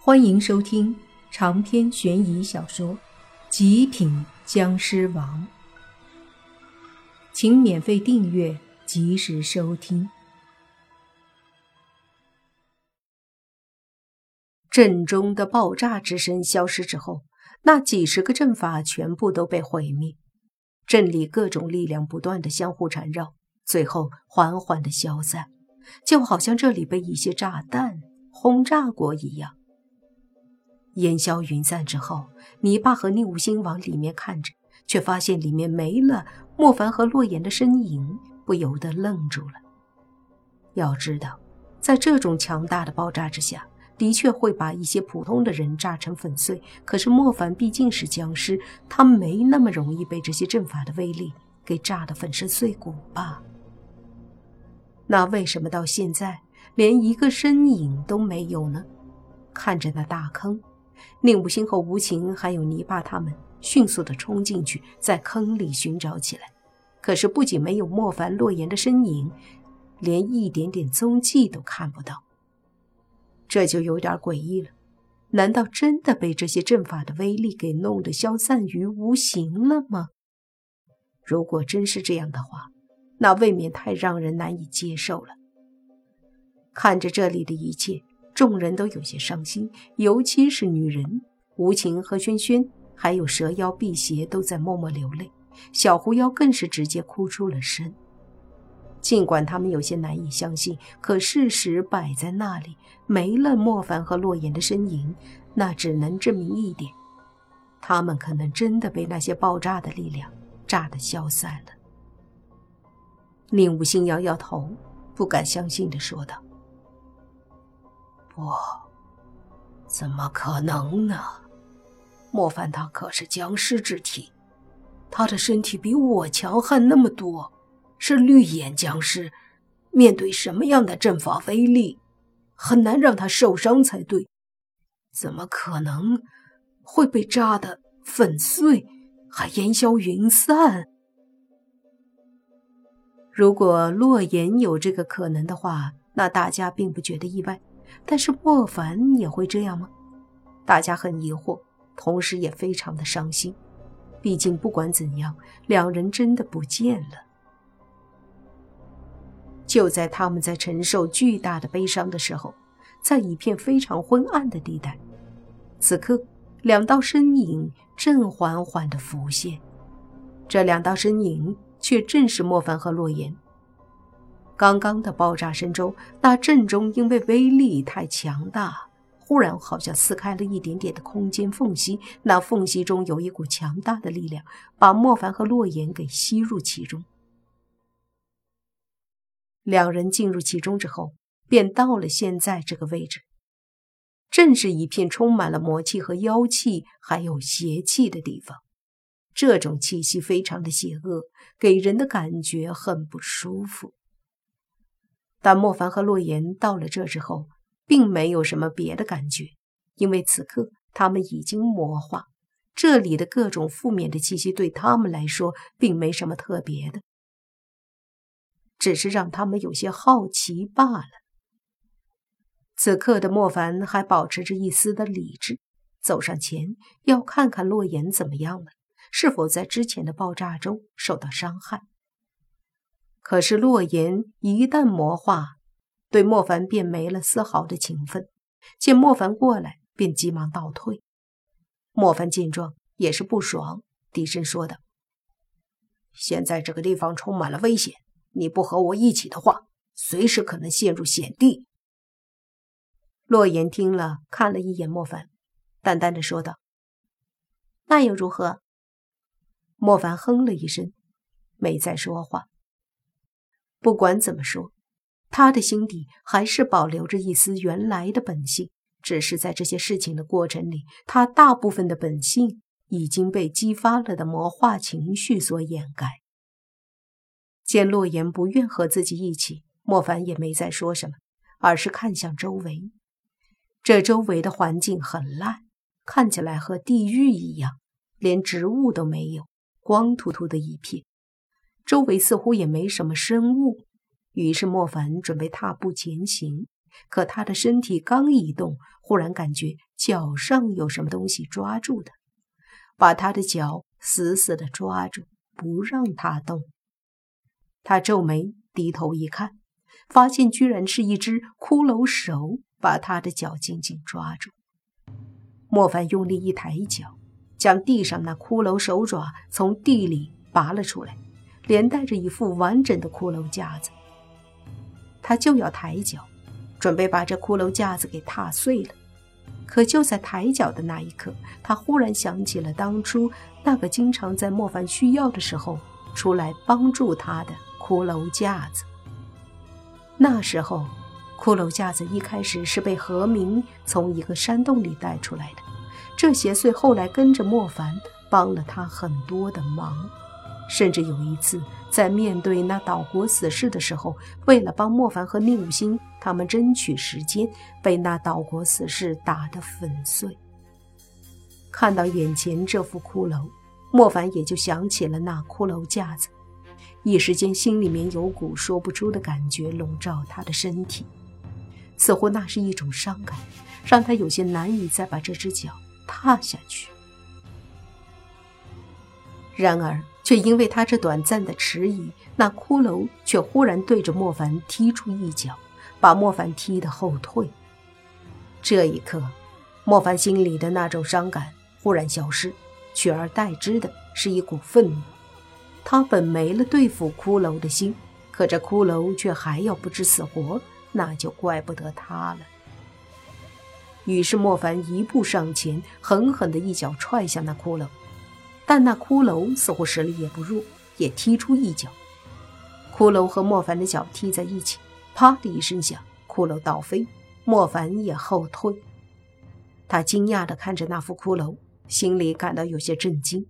欢迎收听长篇悬疑小说《极品僵尸王》，请免费订阅，及时收听。阵中的爆炸之声消失之后，那几十个阵法全部都被毁灭，阵里各种力量不断的相互缠绕，最后缓缓的消散，就好像这里被一些炸弹轰炸过一样。烟消云散之后，泥巴和宁无心往里面看着，却发现里面没了莫凡和洛言的身影，不由得愣住了。要知道，在这种强大的爆炸之下，的确会把一些普通的人炸成粉碎。可是莫凡毕竟是僵尸，他没那么容易被这些阵法的威力给炸得粉身碎骨吧？那为什么到现在连一个身影都没有呢？看着那大坑。宁武星和无情还有泥巴他们迅速地冲进去，在坑里寻找起来。可是不仅没有莫凡、洛言的身影，连一点点踪迹都看不到。这就有点诡异了。难道真的被这些阵法的威力给弄得消散于无形了吗？如果真是这样的话，那未免太让人难以接受了。看着这里的一切。众人都有些伤心，尤其是女人无情和轩轩，还有蛇妖辟邪都在默默流泪，小狐妖更是直接哭出了声。尽管他们有些难以相信，可事实摆在那里，没了莫凡和洛言的身影，那只能证明一点：他们可能真的被那些爆炸的力量炸得消散了。宁无心摇摇头，不敢相信地说道。不，怎么可能呢？莫凡他可是僵尸之体，他的身体比我强悍那么多，是绿眼僵尸，面对什么样的阵法威力，很难让他受伤才对。怎么可能会被炸得粉碎，还烟消云散？如果洛言有这个可能的话，那大家并不觉得意外。但是莫凡也会这样吗？大家很疑惑，同时也非常的伤心。毕竟不管怎样，两人真的不见了。就在他们在承受巨大的悲伤的时候，在一片非常昏暗的地带，此刻两道身影正缓缓的浮现。这两道身影却正是莫凡和洛言。刚刚的爆炸声中，那阵中因为威力太强大，忽然好像撕开了一点点的空间缝隙。那缝隙中有一股强大的力量，把莫凡和洛言给吸入其中。两人进入其中之后，便到了现在这个位置，正是一片充满了魔气和妖气，还有邪气的地方。这种气息非常的邪恶，给人的感觉很不舒服。但莫凡和洛言到了这之后，并没有什么别的感觉，因为此刻他们已经魔化，这里的各种负面的气息对他们来说并没什么特别的，只是让他们有些好奇罢了。此刻的莫凡还保持着一丝的理智，走上前要看看洛言怎么样了，是否在之前的爆炸中受到伤害。可是洛言一旦魔化，对莫凡便没了丝毫的情分。见莫凡过来，便急忙倒退。莫凡见状也是不爽，低声说道：“现在这个地方充满了危险，你不和我一起的话，随时可能陷入险地。”洛言听了，看了一眼莫凡，淡淡的说道：“那又如何？”莫凡哼了一声，没再说话。不管怎么说，他的心底还是保留着一丝原来的本性，只是在这些事情的过程里，他大部分的本性已经被激发了的魔化情绪所掩盖。见洛言不愿和自己一起，莫凡也没再说什么，而是看向周围。这周围的环境很烂，看起来和地狱一样，连植物都没有，光秃秃的一片。周围似乎也没什么生物，于是莫凡准备踏步前行，可他的身体刚一动，忽然感觉脚上有什么东西抓住的，把他的脚死死地抓住，不让他动。他皱眉，低头一看，发现居然是一只骷髅手把他的脚紧紧抓住。莫凡用力一抬脚，将地上那骷髅手爪从地里拔了出来，连带着一副完整的骷髅架子。他就要抬脚，准备把这骷髅架子给踏碎了。可就在抬脚的那一刻，他忽然想起了当初那个经常在莫凡需要的时候出来帮助他的骷髅架子。那时候，骷髅架子一开始是被何明从一个山洞里带出来的。这邪祟后来跟着莫凡，帮了他很多的忙。甚至有一次，在面对那岛国死士的时候，为了帮莫凡和宁武星他们争取时间，被那岛国死士打得粉碎。看到眼前这副骷髅，莫凡也就想起了那骷髅架子，一时间心里面有股说不出的感觉笼罩他的身体，似乎那是一种伤感，让他有些难以再把这只脚踏下去。然而。却因为他这短暂的迟疑，那骷髅却忽然对着莫凡踢出一脚，把莫凡踢得后退。这一刻，莫凡心里的那种伤感忽然消失，取而代之的是一股愤怒。他本没了对付骷髅的心，可这骷髅却还要不知死活，那就怪不得他了。于是莫凡一步上前，狠狠的一脚踹向那骷髅。但那骷髅似乎实力也不弱，也踢出一脚。骷髅和莫凡的脚踢在一起，啪的一声响，骷髅倒飞，莫凡也后退。他惊讶地看着那副骷髅，心里感到有些震惊。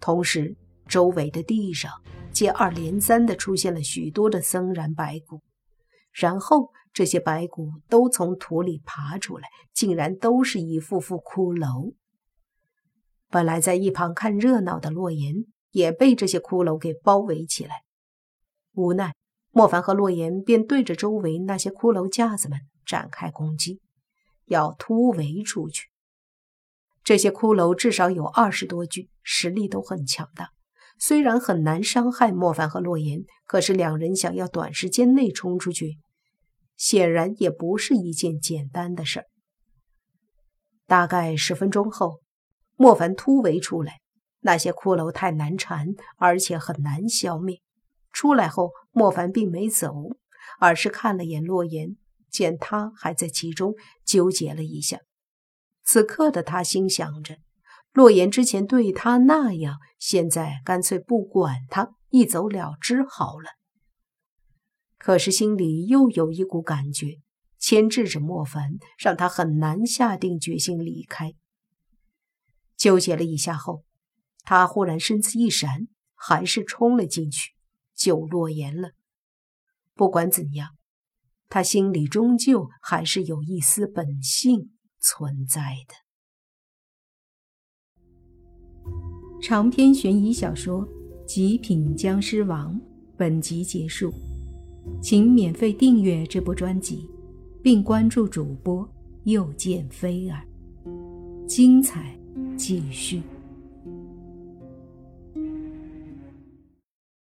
同时，周围的地上接二连三地出现了许多的森然白骨，然后这些白骨都从土里爬出来，竟然都是一副副骷髅。本来在一旁看热闹的洛言也被这些骷髅给包围起来，无奈莫凡和洛言便对着周围那些骷髅架子们展开攻击，要突围出去。这些骷髅至少有二十多具，实力都很强大。虽然很难伤害莫凡和洛言，可是两人想要短时间内冲出去，显然也不是一件简单的事儿。大概十分钟后。莫凡突围出来，那些骷髅太难缠，而且很难消灭。出来后，莫凡并没走，而是看了眼洛言，见他还在其中，纠结了一下。此刻的他心想着，洛言之前对他那样，现在干脆不管他，一走了之好了。可是心里又有一股感觉牵制着莫凡，让他很难下定决心离开。纠结了一下后，他忽然身子一闪，还是冲了进去救洛言了。不管怎样，他心里终究还是有一丝本性存在的。长篇悬疑小说《极品僵尸王》本集结束，请免费订阅这部专辑，并关注主播又见菲儿，精彩。继续。